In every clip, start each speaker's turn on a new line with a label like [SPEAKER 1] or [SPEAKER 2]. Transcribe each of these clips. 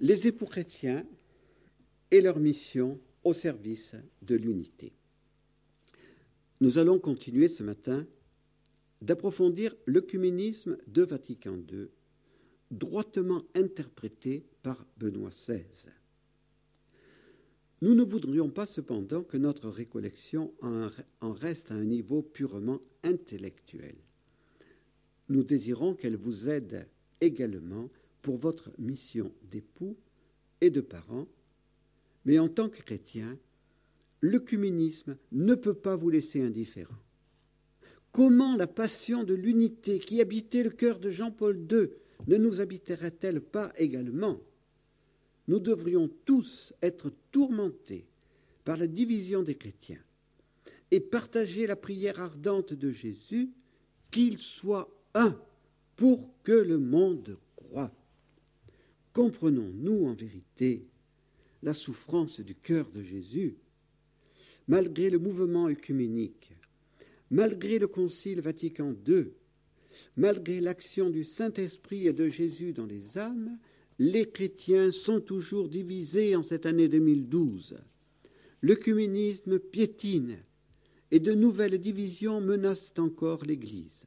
[SPEAKER 1] les époux chrétiens et leur mission au service de l'unité. Nous allons continuer ce matin d'approfondir l'œcuménisme de Vatican II, droitement interprété par Benoît XVI. Nous ne voudrions pas cependant que notre récollection en reste à un niveau purement intellectuel. Nous désirons qu'elle vous aide également pour votre mission d'époux et de parents, mais en tant que chrétien, l'œcuménisme ne peut pas vous laisser indifférent. Comment la passion de l'unité qui habitait le cœur de Jean-Paul II ne nous habiterait-elle pas également? Nous devrions tous être tourmentés par la division des chrétiens et partager la prière ardente de Jésus qu'il soit un pour que le monde croit. Comprenons-nous en vérité la souffrance du cœur de Jésus Malgré le mouvement œcuménique, malgré le Concile Vatican II, malgré l'action du Saint-Esprit et de Jésus dans les âmes, les chrétiens sont toujours divisés en cette année 2012. L'œcuménisme piétine et de nouvelles divisions menacent encore l'Église,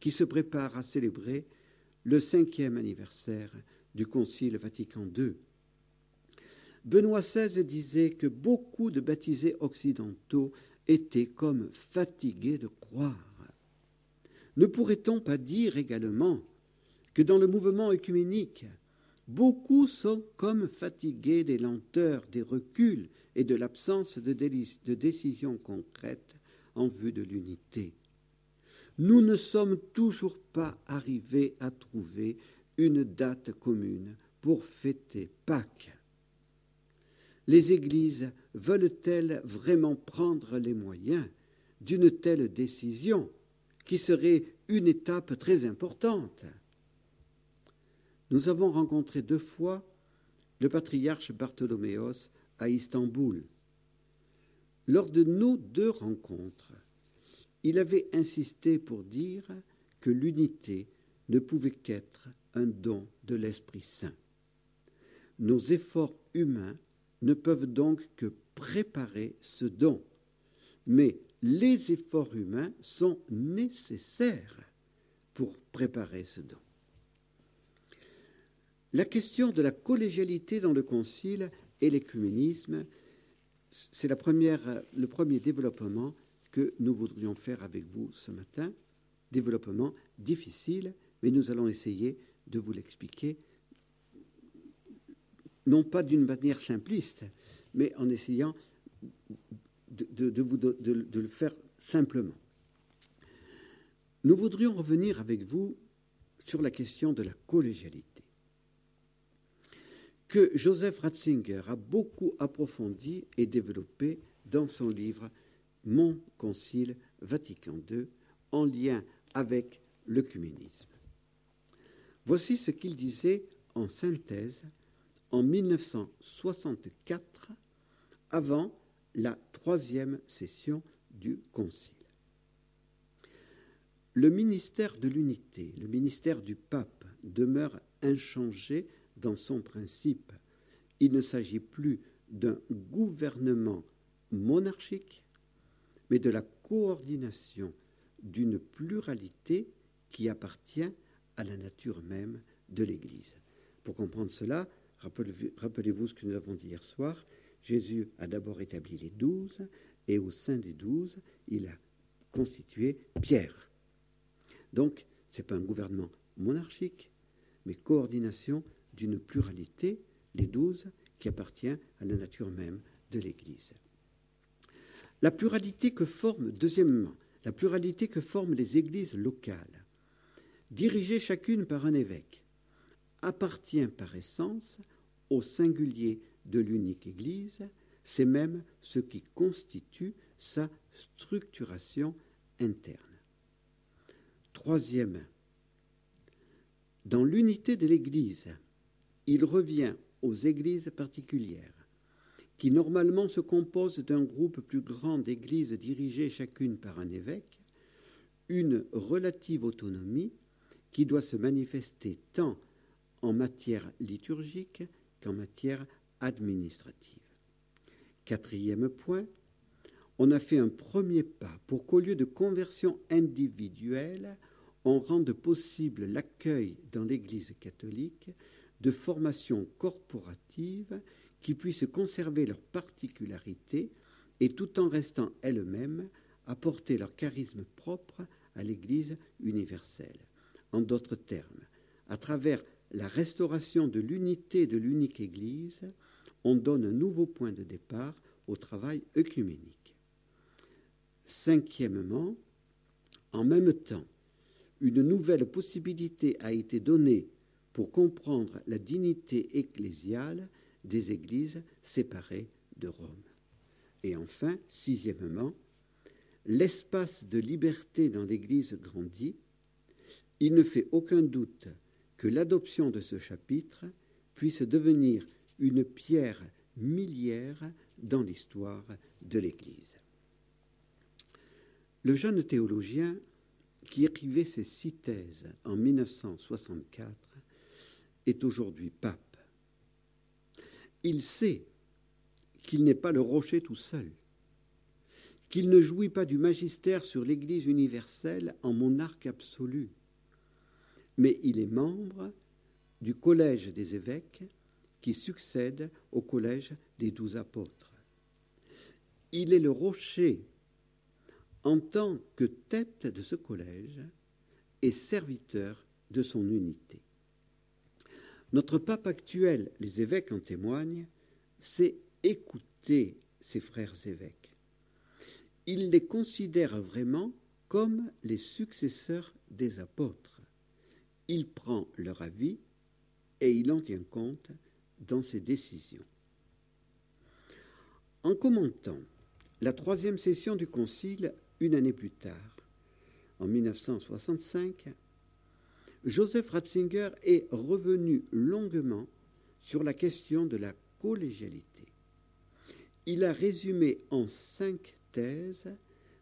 [SPEAKER 1] qui se prépare à célébrer le cinquième anniversaire du Concile Vatican II. Benoît XVI disait que beaucoup de baptisés occidentaux étaient comme fatigués de croire. Ne pourrait-on pas dire également que dans le mouvement œcuménique, beaucoup sont comme fatigués des lenteurs, des reculs et de l'absence de, de décisions concrètes en vue de l'unité? Nous ne sommes toujours pas arrivés à trouver une date commune pour fêter Pâques. Les églises veulent-elles vraiment prendre les moyens d'une telle décision qui serait une étape très importante? Nous avons rencontré deux fois le patriarche Bartholoméos à Istanbul. Lors de nos deux rencontres, il avait insisté pour dire que l'unité ne pouvait qu'être un don de l'Esprit Saint. Nos efforts humains ne peuvent donc que préparer ce don. Mais les efforts humains sont nécessaires pour préparer ce don. La question de la collégialité dans le Concile et l'écuménisme, c'est le premier développement que nous voudrions faire avec vous ce matin. Développement difficile, mais nous allons essayer de vous l'expliquer non pas d'une manière simpliste, mais en essayant de, le faire simplement. Nous voudrions revenir avec vous sur la question de la collégialité, que Joseph Ratzinger a beaucoup approfondi et développé dans son livre Mon Concile Vatican II en lien avec l'œcuménisme. Voici ce qu'il disait en synthèse en 1964, avant la troisième session du Concile. Le ministère de l'unité, le ministère du pape, demeure inchangé dans son principe. Il ne s'agit plus d'un gouvernement monarchique, mais de la coordination d'une pluralité qui appartient à la nature même de l'Église. Pour comprendre cela, Rappelez-vous ce que nous avons dit hier soir. Jésus a d'abord établi les douze, et au sein des douze, il a constitué Pierre. Donc, ce n'est pas un gouvernement monarchique, mais coordination d'une pluralité, les douze, qui appartient à la nature même de l'Église. La pluralité que forment, deuxièmement, la pluralité que forment les églises locales, dirigées chacune par un évêque, appartient par essence au singulier de l'unique Église, c'est même ce qui constitue sa structuration interne. Troisième, dans l'unité de l'Église, il revient aux Églises particulières, qui normalement se composent d'un groupe plus grand d'églises dirigées chacune par un évêque, une relative autonomie qui doit se manifester tant en matière liturgique qu'en matière administrative. Quatrième point, on a fait un premier pas pour qu'au lieu de conversion individuelle, on rende possible l'accueil dans l'Église catholique de formations corporatives qui puissent conserver leurs particularités et tout en restant elles-mêmes apporter leur charisme propre à l'Église universelle. En d'autres termes, à travers la restauration de l'unité de l'unique Église, on donne un nouveau point de départ au travail œcuménique. Cinquièmement, en même temps, une nouvelle possibilité a été donnée pour comprendre la dignité ecclésiale des églises séparées de Rome. Et enfin, sixièmement, l'espace de liberté dans l'Église grandit. Il ne fait aucun doute que l'adoption de ce chapitre puisse devenir une pierre millière dans l'histoire de l'Église. Le jeune théologien qui écrivait ses six thèses en 1964 est aujourd'hui pape. Il sait qu'il n'est pas le rocher tout seul, qu'il ne jouit pas du magistère sur l'Église universelle en monarque absolu, mais il est membre du collège des évêques qui succède au collège des douze apôtres. Il est le rocher en tant que tête de ce collège et serviteur de son unité. Notre pape actuel, les évêques en témoignent, sait écouter ses frères évêques. Il les considère vraiment comme les successeurs des apôtres. Il prend leur avis et il en tient compte dans ses décisions. En commentant la troisième session du Concile une année plus tard, en 1965, Joseph Ratzinger est revenu longuement sur la question de la collégialité. Il a résumé en cinq thèses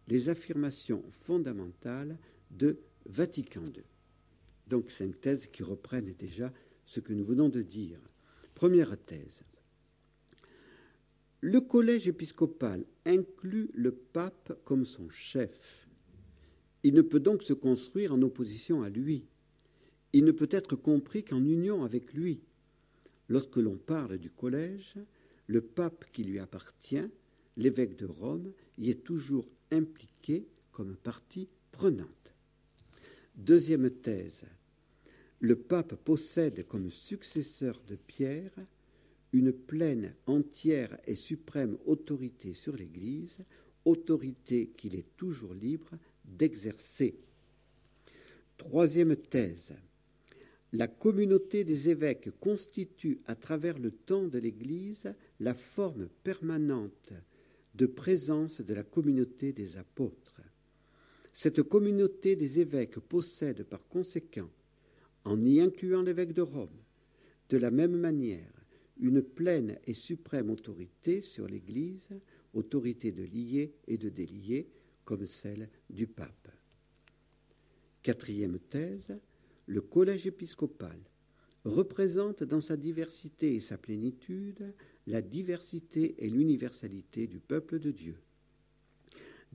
[SPEAKER 1] les affirmations fondamentales de Vatican II. Donc cinq qui reprennent déjà ce que nous venons de dire. Première thèse. Le collège épiscopal inclut le pape comme son chef. Il ne peut donc se construire en opposition à lui. Il ne peut être compris qu'en union avec lui. Lorsque l'on parle du collège, le pape qui lui appartient, l'évêque de Rome, y est toujours impliqué comme partie prenante. Deuxième thèse. Le pape possède comme successeur de Pierre une pleine, entière et suprême autorité sur l'Église, autorité qu'il est toujours libre d'exercer. Troisième thèse. La communauté des évêques constitue à travers le temps de l'Église la forme permanente de présence de la communauté des apôtres. Cette communauté des évêques possède par conséquent, en y incluant l'évêque de Rome, de la même manière une pleine et suprême autorité sur l'Église, autorité de lier et de délier, comme celle du pape. Quatrième thèse, le collège épiscopal représente dans sa diversité et sa plénitude la diversité et l'universalité du peuple de Dieu.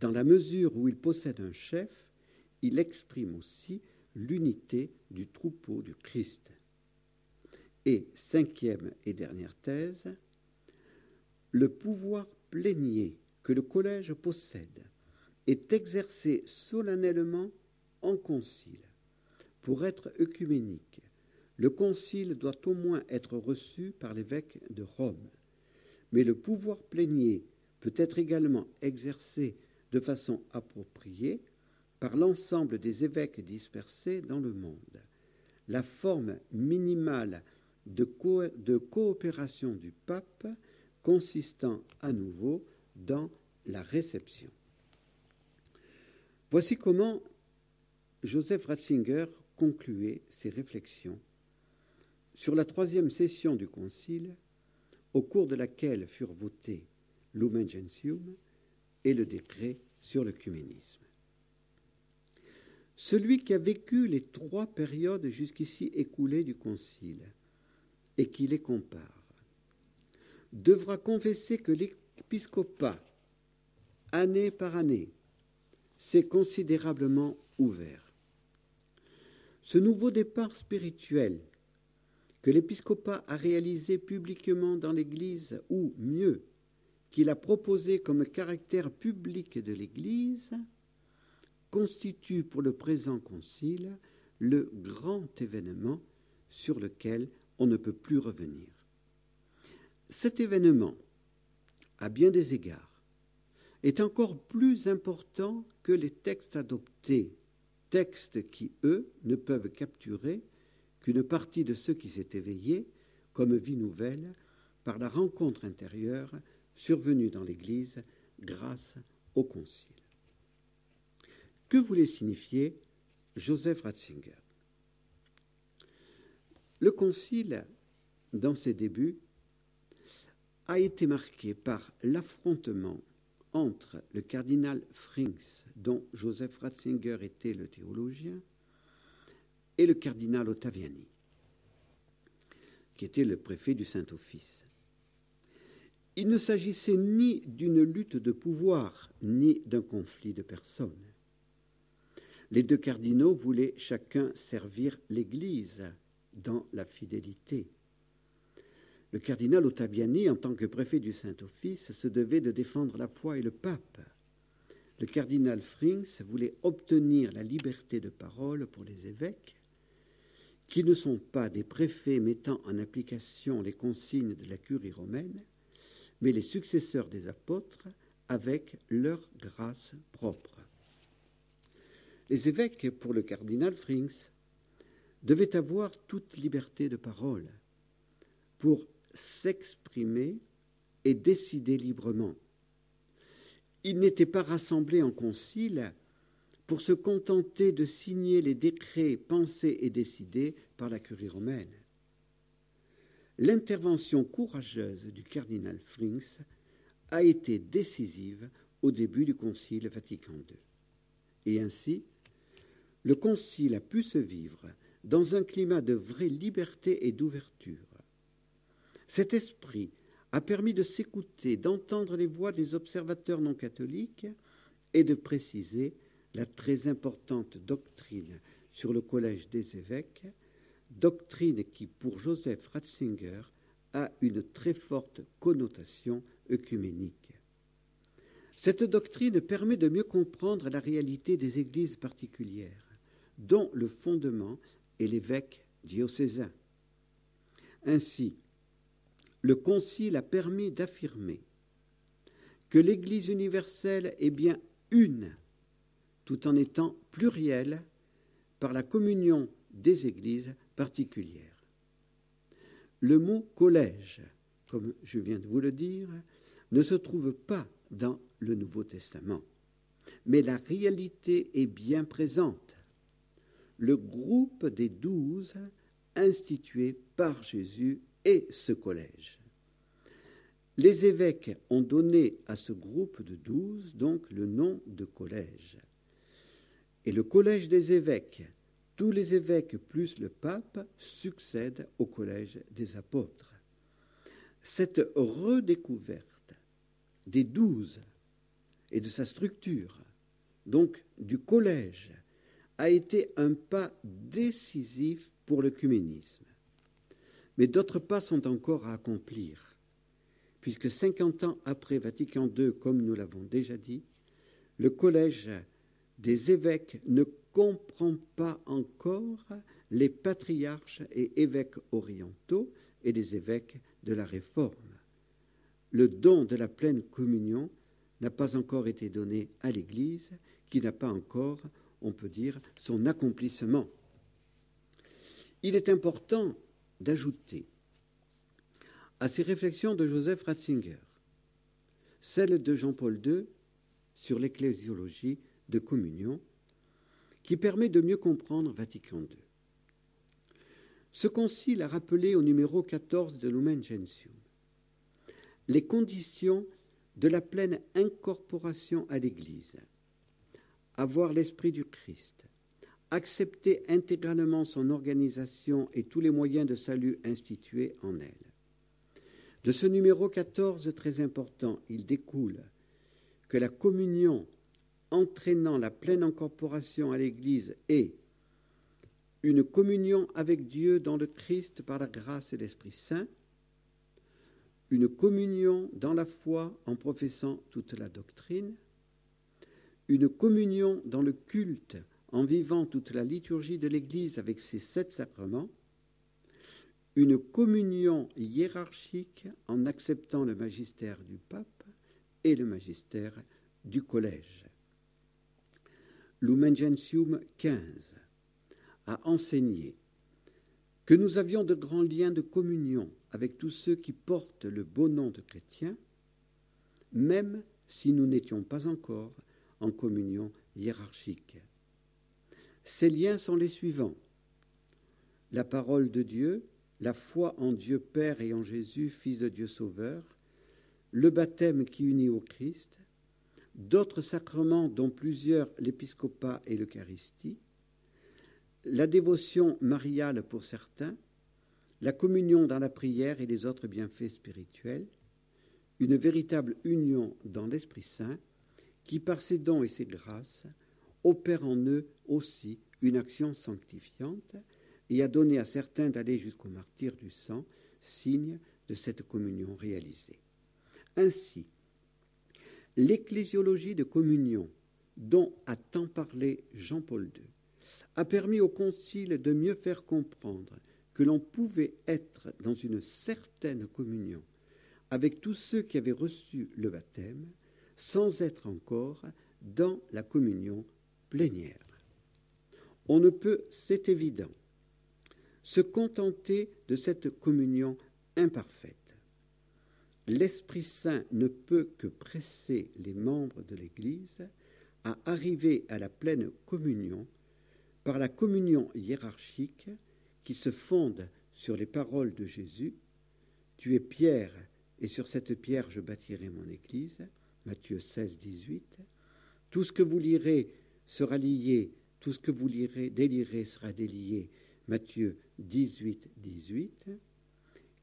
[SPEAKER 1] Dans la mesure où il possède un chef, il exprime aussi l'unité du troupeau du Christ. Et cinquième et dernière thèse, le pouvoir plénier que le collège possède est exercé solennellement en concile. Pour être œcuménique, le concile doit au moins être reçu par l'évêque de Rome. Mais le pouvoir plénier peut être également exercé de façon appropriée par l'ensemble des évêques dispersés dans le monde. La forme minimale de, coopération du pape consistant à nouveau dans la réception. Voici comment Joseph Ratzinger concluait ses réflexions sur la troisième session du Concile, au cours de laquelle furent votés Lumen Gentium et le décret sur l'œcuménisme. Celui qui a vécu les trois périodes jusqu'ici écoulées du Concile et qui les compare devra confesser que l'épiscopat, année par année, s'est considérablement ouvert. Ce nouveau départ spirituel que l'épiscopat a réalisé publiquement dans l'Église, ou mieux, qu'il a proposé comme caractère public de l'Église, constitue pour le présent concile le grand événement sur lequel on ne peut plus revenir. Cet événement, à bien des égards, est encore plus important que les textes adoptés, textes qui, eux, ne peuvent capturer qu'une partie de ce qui s'est éveillé comme vie nouvelle par la rencontre intérieure survenue dans l'Église grâce au Concile. Que voulait signifier Joseph Ratzinger? Le Concile, dans ses débuts, a été marqué par l'affrontement entre le cardinal Frings, dont Joseph Ratzinger était le théologien, et le cardinal Ottaviani, qui était le préfet du Saint-Office. Il ne s'agissait ni d'une lutte de pouvoir, ni d'un conflit de personnes. Les deux cardinaux voulaient chacun servir l'Église dans la fidélité. Le cardinal Ottaviani, en tant que préfet du Saint-Office, se devait de défendre la foi et le pape. Le cardinal Frings voulait obtenir la liberté de parole pour les évêques qui ne sont pas des préfets mettant en application les consignes de la curie romaine, mais les successeurs des apôtres avec leur grâce propre. Les évêques, pour le cardinal Frings, devaient avoir toute liberté de parole pour s'exprimer et décider librement. Ils n'étaient pas rassemblés en concile pour se contenter de signer les décrets pensés et décidés par la curie romaine. L'intervention courageuse du cardinal Frings a été décisive au début du Concile Vatican II. Et ainsi, le Concile a pu se vivre dans un climat de vraie liberté et d'ouverture. Cet esprit a permis de s'écouter, d'entendre les voix des observateurs non catholiques et de préciser la très importante doctrine sur le collège des évêques, doctrine qui, pour Joseph Ratzinger, a une très forte connotation œcuménique. Cette doctrine permet de mieux comprendre la réalité des églises particulières, dont le fondement est l'évêque diocésain. Ainsi, le Concile a permis d'affirmer que l'Église universelle est bien une tout en étant pluriel par la communion des églises particulières. Le mot collège, comme je viens de vous le dire, ne se trouve pas dans le Nouveau Testament, mais la réalité est bien présente. Le groupe des douze institué par Jésus est ce collège. Les évêques ont donné à ce groupe de douze donc le nom de collège et le collège des évêques, tous les évêques plus le pape, succèdent au collège des apôtres. Cette redécouverte des douze et de sa structure, donc du collège, a été un pas décisif pour l'œcuménisme. Mais d'autres pas sont encore à accomplir, puisque cinquante ans après Vatican II, comme nous l'avons déjà dit, le collège des évêques ne comprend pas encore les patriarches et évêques orientaux et les évêques de la Réforme. Le don de la pleine communion n'a pas encore été donné à l'Église, qui n'a pas encore, on peut dire, son accomplissement. Il est important d'ajouter à ces réflexions de Joseph Ratzinger celles de Jean-Paul II sur l'ecclésiologie de communion qui permet de mieux comprendre Vatican II. Ce concile a rappelé au numéro 14 de Lumen Gentium les conditions de la pleine incorporation à l'Église, avoir l'esprit du Christ, accepter intégralement son organisation et tous les moyens de salut institués en elle, De ce numéro 14 très important, il découle que la communion entraînant la pleine incorporation à l'Église est une communion avec Dieu dans le Christ par la grâce et l'Esprit Saint, une communion dans la foi en professant toute la doctrine, une communion dans le culte en vivant toute la liturgie de l'Église avec ses sept sacrements, une communion hiérarchique en acceptant le magistère du pape et le magistère du collège. Lumen Gentium 15 a enseigné que nous avions de grands liens de communion avec tous ceux qui portent le beau nom de chrétiens, même si nous n'étions pas encore en communion hiérarchique. Ces liens sont les suivants. La parole de Dieu, la foi en Dieu Père et en Jésus, Fils de Dieu Sauveur, le baptême qui unit au Christ, d'autres sacrements dont plusieurs l'épiscopat et l'Eucharistie, la dévotion mariale pour certains, la communion dans la prière et les autres bienfaits spirituels, une véritable union dans l'Esprit Saint, qui par ses dons et ses grâces opère en eux aussi une action sanctifiante et a donné à certains d'aller jusqu'au martyr du sang, signe de cette communion réalisée. Ainsi, l'ecclésiologie de communion, dont a tant parlé Jean-Paul II, a permis au Concile de mieux faire comprendre que l'on pouvait être dans une certaine communion avec tous ceux qui avaient reçu le baptême sans être encore dans la communion plénière. On ne peut, c'est évident, se contenter de cette communion imparfaite. L'Esprit Saint ne peut que presser les membres de l'Église à arriver à la pleine communion par la communion hiérarchique qui se fonde sur les paroles de Jésus Tu es pierre, et sur cette pierre je bâtirai mon Église. Matthieu 16, 18. Tout ce que vous lirez sera lié, tout ce que vous lirez, délirez sera délié. Matthieu 18, 18.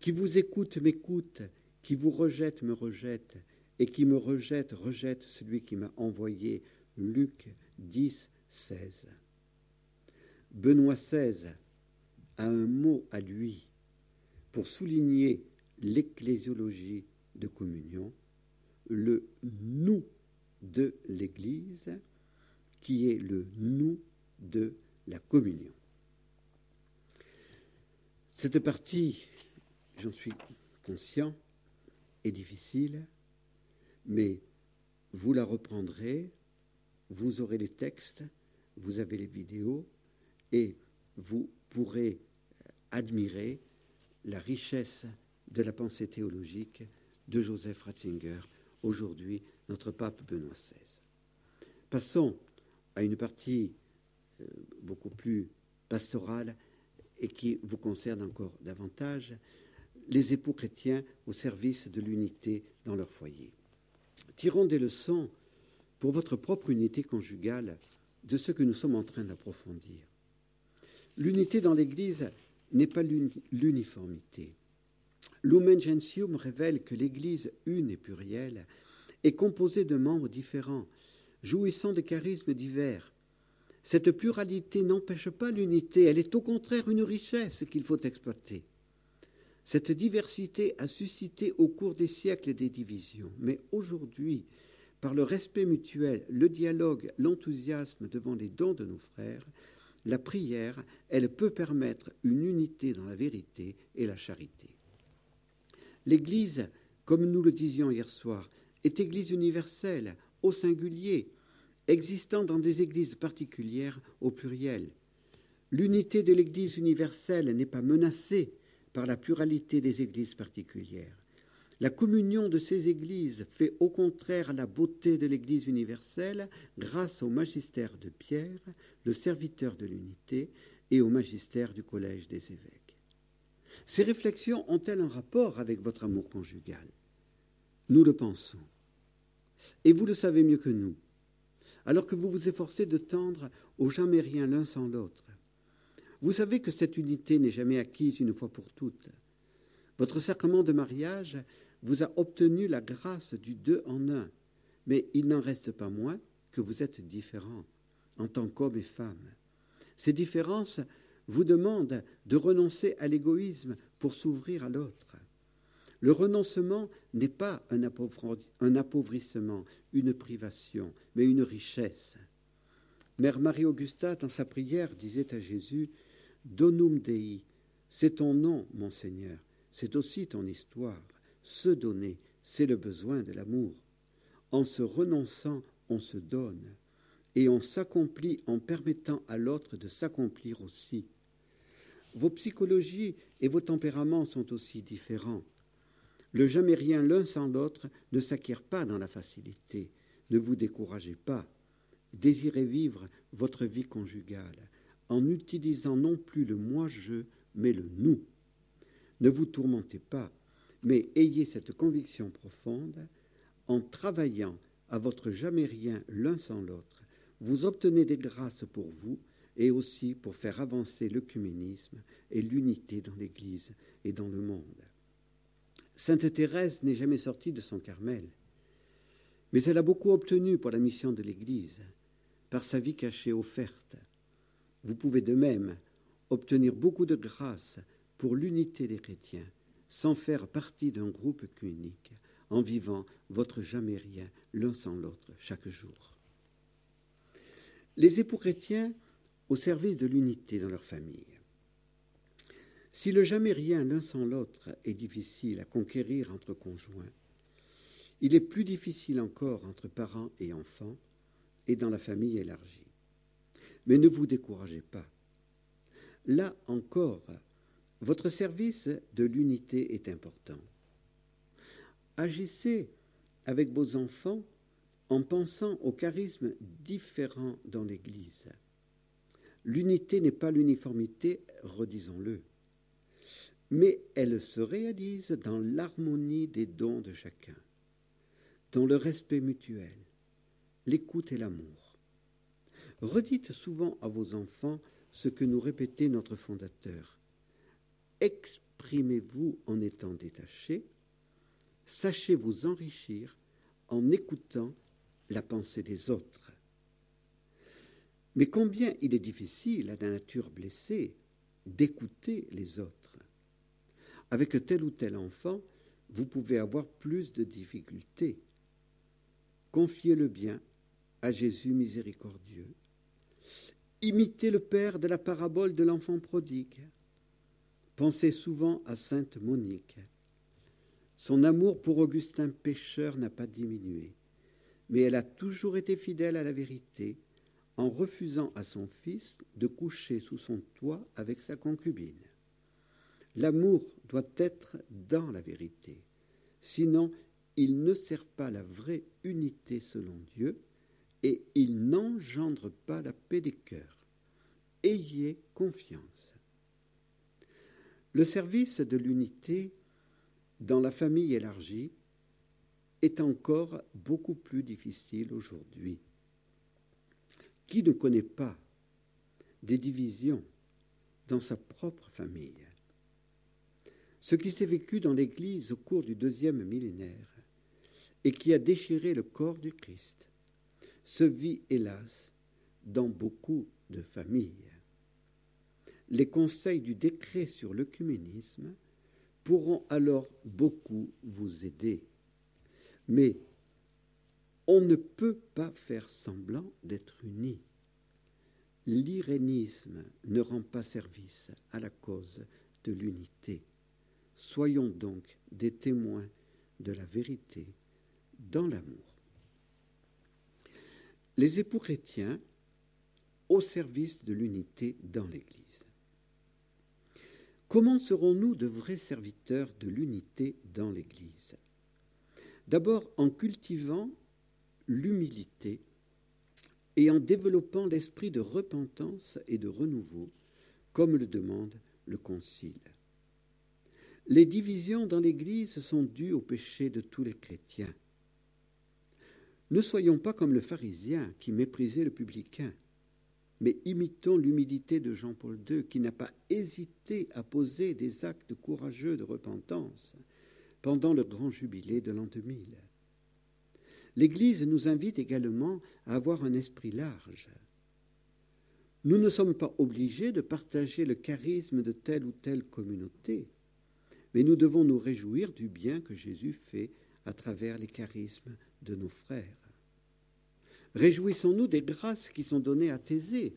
[SPEAKER 1] Qui vous écoute m'écoute, qui vous rejette me rejette, et qui me rejette rejette celui qui m'a envoyé. Luc 10, 16. Benoît XVI a un mot à lui pour souligner l'ecclésiologie de communion, le nous de l'Église, qui est le nous de la communion. Cette partie, j'en suis conscient, est difficile, mais vous la reprendrez, vous aurez les textes, vous avez les vidéos, et vous pourrez admirer la richesse de la pensée théologique de Joseph Ratzinger, aujourd'hui notre pape Benoît XVI. Passons à une partie euh, beaucoup plus pastorale et qui vous concerne encore davantage, les époux chrétiens au service de l'unité dans leur foyer. Tirons des leçons pour votre propre unité conjugale de ce que nous sommes en train d'approfondir. L'unité dans l'Église n'est pas l'uniformité. Lumen Gentium révèle que l'Église une et plurielle est composée de membres différents, jouissant de charismes divers. Cette pluralité n'empêche pas l'unité, elle est au contraire une richesse qu'il faut exploiter. Cette diversité a suscité au cours des siècles des divisions, mais aujourd'hui, par le respect mutuel, le dialogue, l'enthousiasme devant les dons de nos frères, la prière, elle peut permettre une unité dans la vérité et la charité. L'Église, comme nous le disions hier soir, est Église universelle, au singulier, existant dans des églises particulières au pluriel. L'unité de l'Église universelle n'est pas menacée la pluralité des églises particulières. La communion de ces églises fait au contraire la beauté de l'Église universelle grâce au magistère de Pierre, le serviteur de l'unité, et au magistère du collège des évêques. Ces réflexions ont-elles un rapport avec votre amour conjugal? Nous le pensons. Et vous le savez mieux que nous, alors que vous vous efforcez de tendre au jamais rien l'un sans l'autre. Vous savez que cette unité n'est jamais acquise une fois pour toutes. Votre sacrement de mariage vous a obtenu la grâce du deux en un, mais il n'en reste pas moins que vous êtes différents en tant qu'homme et femme. Ces différences vous demandent de renoncer à l'égoïsme pour s'ouvrir à l'autre. Le renoncement n'est pas un, appauvrissement, une privation, mais une richesse. Mère Marie-Augusta, dans sa prière, disait à Jésus Donum Dei, c'est ton nom, mon Seigneur, c'est aussi ton histoire. Se donner, c'est le besoin de l'amour. En se renonçant, on se donne, et on s'accomplit en permettant à l'autre de s'accomplir aussi. Vos psychologies et vos tempéraments sont aussi différents. Le jamais rien l'un sans l'autre ne s'acquiert pas dans la facilité. Ne vous découragez pas. Désirez vivre votre vie conjugale en utilisant non plus le moi-je, mais le nous. Ne vous tourmentez pas, mais ayez cette conviction profonde en travaillant à votre jamais rien l'un sans l'autre. Vous obtenez des grâces pour vous et aussi pour faire avancer l'œcuménisme et l'unité dans l'Église et dans le monde. Sainte Thérèse n'est jamais sortie de son Carmel, mais elle a beaucoup obtenu pour la mission de l'Église, par sa vie cachée offerte. Vous pouvez de même obtenir beaucoup de grâce pour l'unité des chrétiens, sans faire partie d'un groupe unique, en vivant votre jamais rien l'un sans l'autre chaque jour. Les époux chrétiens au service de l'unité dans leur famille. Si le jamais rien l'un sans l'autre est difficile à conquérir entre conjoints, il est plus difficile encore entre parents et enfants et dans la famille élargie. Mais ne vous découragez pas. Là encore, votre service de l'unité est important. Agissez avec vos enfants en pensant aux charismes différents dans l'Église. L'unité n'est pas l'uniformité, redisons-le mais elle se réalise dans l'harmonie des dons de chacun, dans le respect mutuel, l'écoute et l'amour. Redites souvent à vos enfants ce que nous répétait notre fondateur. Exprimez-vous en étant détaché, sachez vous enrichir en écoutant la pensée des autres. Mais combien il est difficile à la nature blessée d'écouter les autres. Avec tel ou tel enfant, vous pouvez avoir plus de difficultés. Confiez-le bien à Jésus miséricordieux. Imitez le Père de la parabole de l'enfant prodigue. Pensez souvent à Sainte Monique. Son amour pour Augustin pécheur n'a pas diminué, mais elle a toujours été fidèle à la vérité en refusant à son fils de coucher sous son toit avec sa concubine. L'amour doit être dans la vérité. Sinon, il ne sert pas la vraie unité selon Dieu et il n'engendre pas la paix des cœurs. Ayez confiance. Le service de l'unité dans la famille élargie est encore beaucoup plus difficile aujourd'hui. Qui ne connaît pas des divisions dans sa propre famille? Ce qui s'est vécu dans l'Église au cours du deuxième millénaire et qui a déchiré le corps du Christ se vit, hélas, dans beaucoup de familles. Les conseils du décret sur l'œcuménisme pourront alors beaucoup vous aider. Mais on ne peut pas faire semblant d'être unis. L'irénisme ne rend pas service à la cause de l'unité. Soyons donc des témoins de la vérité dans l'amour. Les époux chrétiens au service de l'unité dans l'Église. Comment serons-nous de vrais serviteurs de l'unité dans l'Église? D'abord en cultivant l'humilité et en développant l'esprit de repentance et de renouveau, comme le demande le Concile. Les divisions dans l'Église sont dues au péché de tous les chrétiens. Ne soyons pas comme le pharisien qui méprisait le publicain. mais imitons l'humilité de Jean-Paul II qui n'a pas hésité à poser des actes courageux de repentance pendant le grand jubilé de l'an 2000. L'Église nous invite également à avoir un esprit large. Nous ne sommes pas obligés de partager le charisme de telle ou telle communauté, mais nous devons nous réjouir du bien que Jésus fait à travers les charismes de nos frères. Réjouissons-nous des grâces qui sont données à Thésée.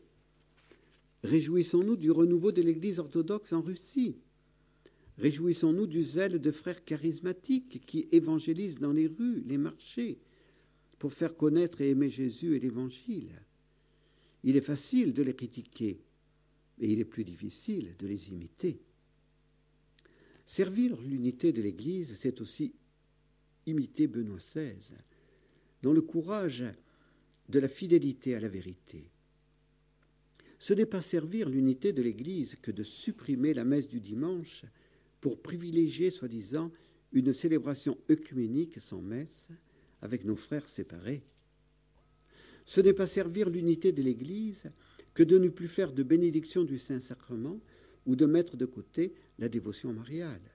[SPEAKER 1] Réjouissons-nous du renouveau de l'Église orthodoxe en Russie. Réjouissons-nous du zèle de frères charismatiques qui évangélisent dans les rues, les marchés, pour faire connaître et aimer Jésus et l'Évangile. Il est facile de les critiquer, mais il est plus difficile de les imiter. Servir l'unité de l'Église, c'est aussi imiter Benoît XVI, dont le courage de la fidélité à la vérité. Ce n'est pas servir l'unité de l'Église que de supprimer la messe du dimanche pour privilégier, soi-disant, une célébration œcuménique sans messe avec nos frères séparés. Ce n'est pas servir l'unité de l'Église que de ne plus faire de bénédiction du Saint-Sacrement ou de mettre de côté la dévotion mariale.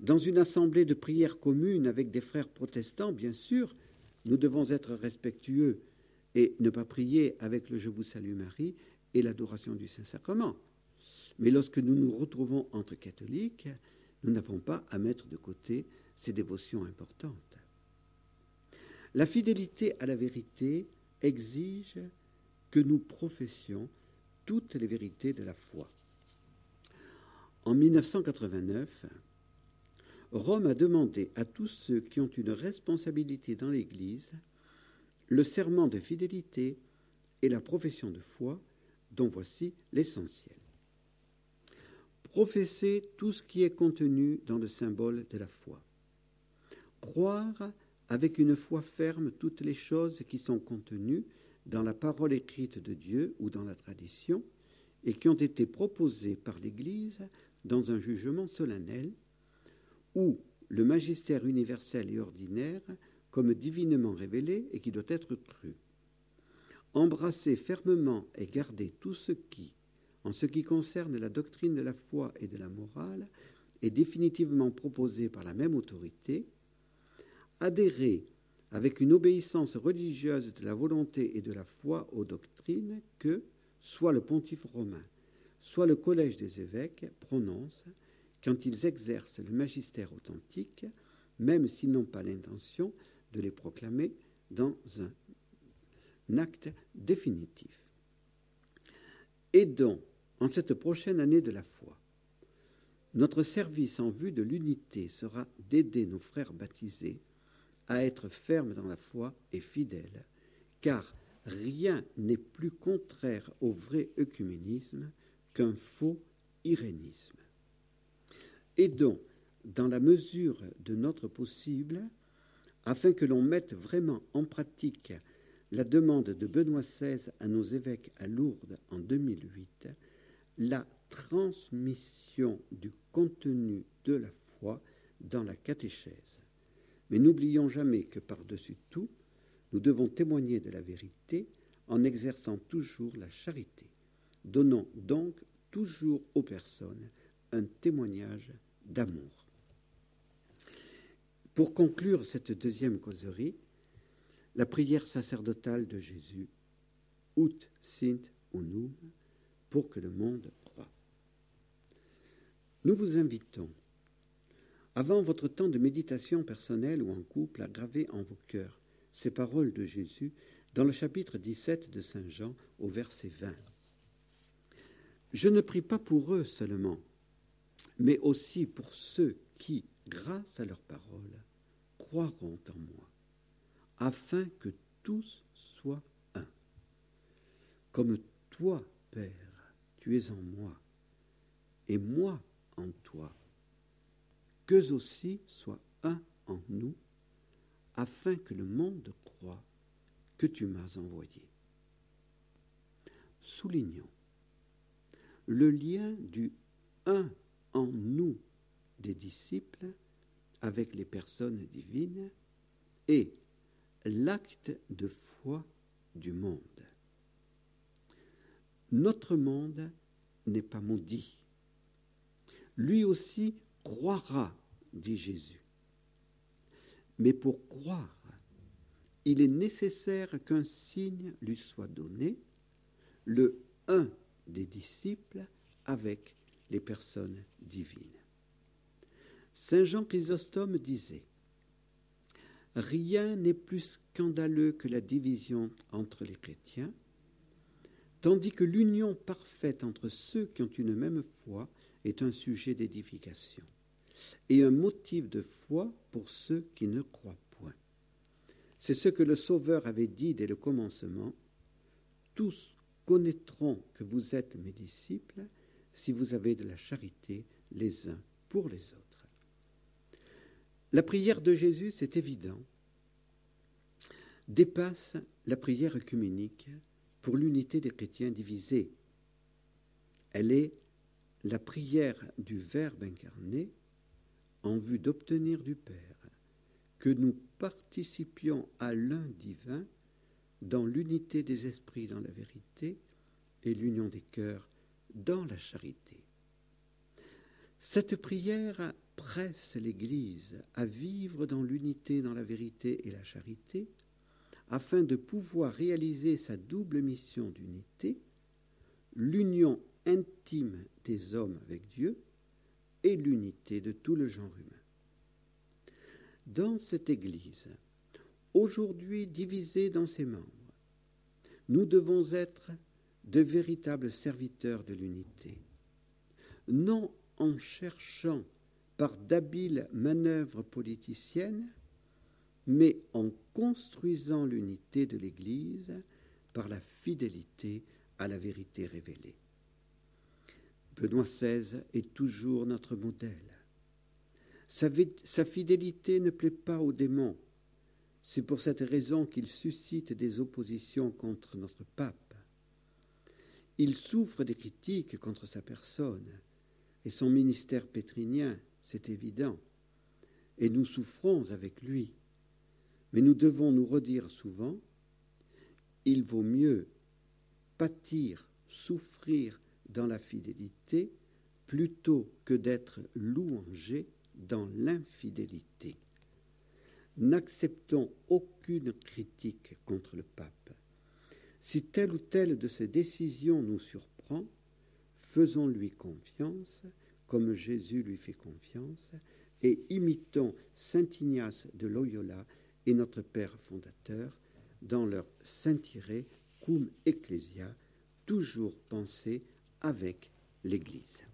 [SPEAKER 1] Dans une assemblée de prière commune avec des frères protestants, bien sûr, nous devons être respectueux et ne pas prier avec le Je vous salue Marie et l'adoration du Saint-Sacrement. Mais lorsque nous nous retrouvons entre catholiques, nous n'avons pas à mettre de côté ces dévotions importantes. La fidélité à la vérité exige que nous professions toutes les vérités de la foi. En 1989, Rome a demandé à tous ceux qui ont une responsabilité dans l'Église le serment de fidélité et la profession de foi, dont voici l'essentiel. Professer tout ce qui est contenu dans le symbole de la foi. Croire avec une foi ferme toutes les choses qui sont contenues dans la parole écrite de Dieu ou dans la tradition et qui ont été proposées par l'Église dans un jugement solennel ou le magistère universel et ordinaire comme divinement révélé et qui doit être cru. Embrasser fermement et garder tout ce qui, en ce qui concerne la doctrine de la foi et de la morale, est définitivement proposé par la même autorité, adhérer avec une obéissance religieuse de la volonté et de la foi aux doctrines que soit le pontife romain, soit le collège des évêques prononcent quand ils exercent le magistère authentique, même s'ils n'ont pas l'intention de les proclamer dans un acte définitif. Aidons en cette prochaine année de la foi. Notre service en vue de l'unité sera d'aider nos frères baptisés à être fermes dans la foi et fidèles, car rien n'est plus contraire au vrai œcuménisme qu'un faux irénisme. Aidons dans la mesure de notre possible afin que l'on mette vraiment en pratique la demande de Benoît XVI à nos évêques à Lourdes en 2008, la transmission du contenu de la foi dans la catéchèse. Mais n'oublions jamais que par-dessus tout, nous devons témoigner de la vérité en exerçant toujours la charité. Donnons donc toujours aux personnes un témoignage d'amour. Pour conclure cette deuxième causerie, la prière sacerdotale de Jésus, Ut sint unum, pour que le monde croit. Nous vous invitons, avant votre temps de méditation personnelle ou en couple, à graver en vos cœurs ces paroles de Jésus dans le chapitre 17 de Saint Jean au verset 20. Je ne prie pas pour eux seulement, mais aussi pour ceux qui, grâce à leur parole, croiront en moi, afin que tous soient un. Comme toi, Père, tu es en moi, et moi en toi, qu'eux aussi soient un en nous, afin que le monde croit que tu m'as envoyé. Soulignons le lien du un en nous des disciples avec les personnes divines et l'acte de foi du monde. notre monde n'est pas maudit. Lui aussi croira, dit Jésus. Mais pour croire, il est nécessaire qu'un signe lui soit donné, le un des disciples avec les personnes divines. Saint Jean Chrysostome disait Rien n'est plus scandaleux que la division entre les chrétiens, tandis que l'union parfaite entre ceux qui ont une même foi est un sujet d'édification et un motif de foi pour ceux qui ne croient point. C'est ce que le Sauveur avait dit dès le commencement. Tous connaîtront que vous êtes mes disciples si vous avez de la charité les uns pour les autres. La prière de Jésus, c'est évident, dépasse la prière œcuménique pour l'unité des chrétiens divisés. Elle est la prière du Verbe incarné en vue d'obtenir du Père que nous participions à l'un divin dans l'unité des esprits dans la vérité et l'union des cœurs dans la charité. Cette prière presse l'Église à vivre dans l'unité dans la vérité et la charité afin de pouvoir réaliser sa double mission d'unité, l'union intime des hommes avec Dieu et l'unité de tout le genre humain. Dans cette Église, aujourd'hui divisée dans ses membres, nous devons être de véritables serviteurs de l'unité, non en cherchant par d'habiles manœuvres politiciennes mais en construisant l'unité de l'Église par la fidélité à la vérité révélée. Benoît XVI est toujours notre modèle. Sa, sa fidélité ne plaît pas aux démons. C'est pour cette raison qu'il suscite des oppositions contre notre pape. Il souffre des critiques contre sa personne et son ministère pétrinien, c'est évident, et nous souffrons avec lui. Mais nous devons nous redire souvent, il vaut mieux pâtir, souffrir dans la fidélité plutôt que d'être louangé dans l'infidélité. N'acceptons aucune critique contre le pape. Si telle ou telle de ses décisions nous surprend, faisons-lui confiance comme Jésus lui fait confiance et imitons Saint Ignace de Loyola et notre Père fondateur dans leur Saint-Iré cum Ecclesia, toujours pensé avec l'Église.